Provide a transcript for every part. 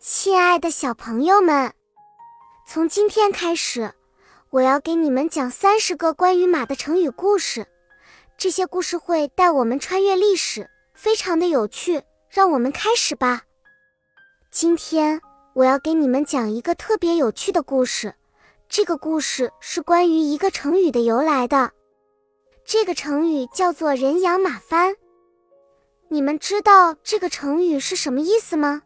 亲爱的小朋友们，从今天开始，我要给你们讲三十个关于马的成语故事。这些故事会带我们穿越历史，非常的有趣。让我们开始吧。今天我要给你们讲一个特别有趣的故事。这个故事是关于一个成语的由来的。这个成语叫做“人仰马翻”。你们知道这个成语是什么意思吗？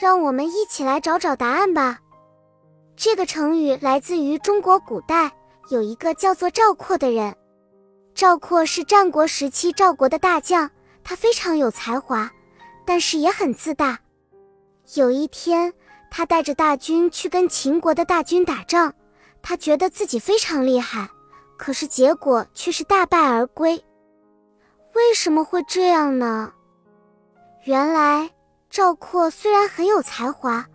让我们一起来找找答案吧。这个成语来自于中国古代，有一个叫做赵括的人。赵括是战国时期赵国的大将，他非常有才华，但是也很自大。有一天，他带着大军去跟秦国的大军打仗，他觉得自己非常厉害，可是结果却是大败而归。为什么会这样呢？原来赵括虽然很有才华，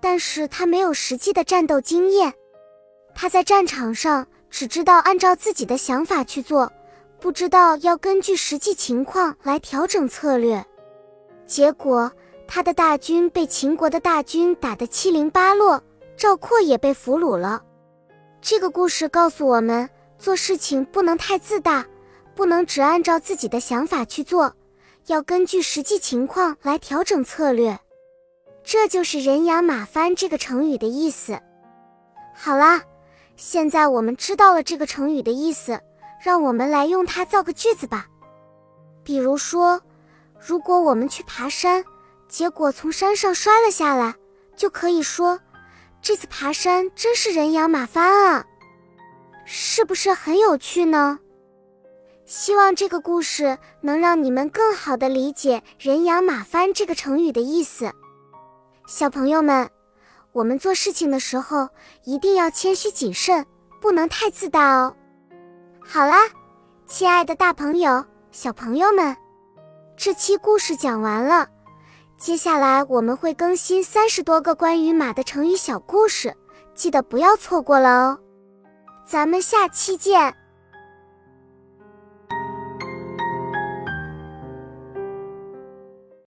但是他没有实际的战斗经验。他在战场上只知道按照自己的想法去做，不知道要根据实际情况来调整策略。结果他的大军被秦国的大军打得七零八落，赵括也被俘虏了。这个故事告诉我们，做事情不能太自大。不能只按照自己的想法去做，要根据实际情况来调整策略。这就是“人仰马翻”这个成语的意思。好啦，现在我们知道了这个成语的意思，让我们来用它造个句子吧。比如说，如果我们去爬山，结果从山上摔了下来，就可以说：“这次爬山真是人仰马翻啊！”是不是很有趣呢？希望这个故事能让你们更好的理解“人仰马翻”这个成语的意思。小朋友们，我们做事情的时候一定要谦虚谨慎，不能太自大哦。好啦，亲爱的大朋友、小朋友们，这期故事讲完了。接下来我们会更新三十多个关于马的成语小故事，记得不要错过了哦。咱们下期见。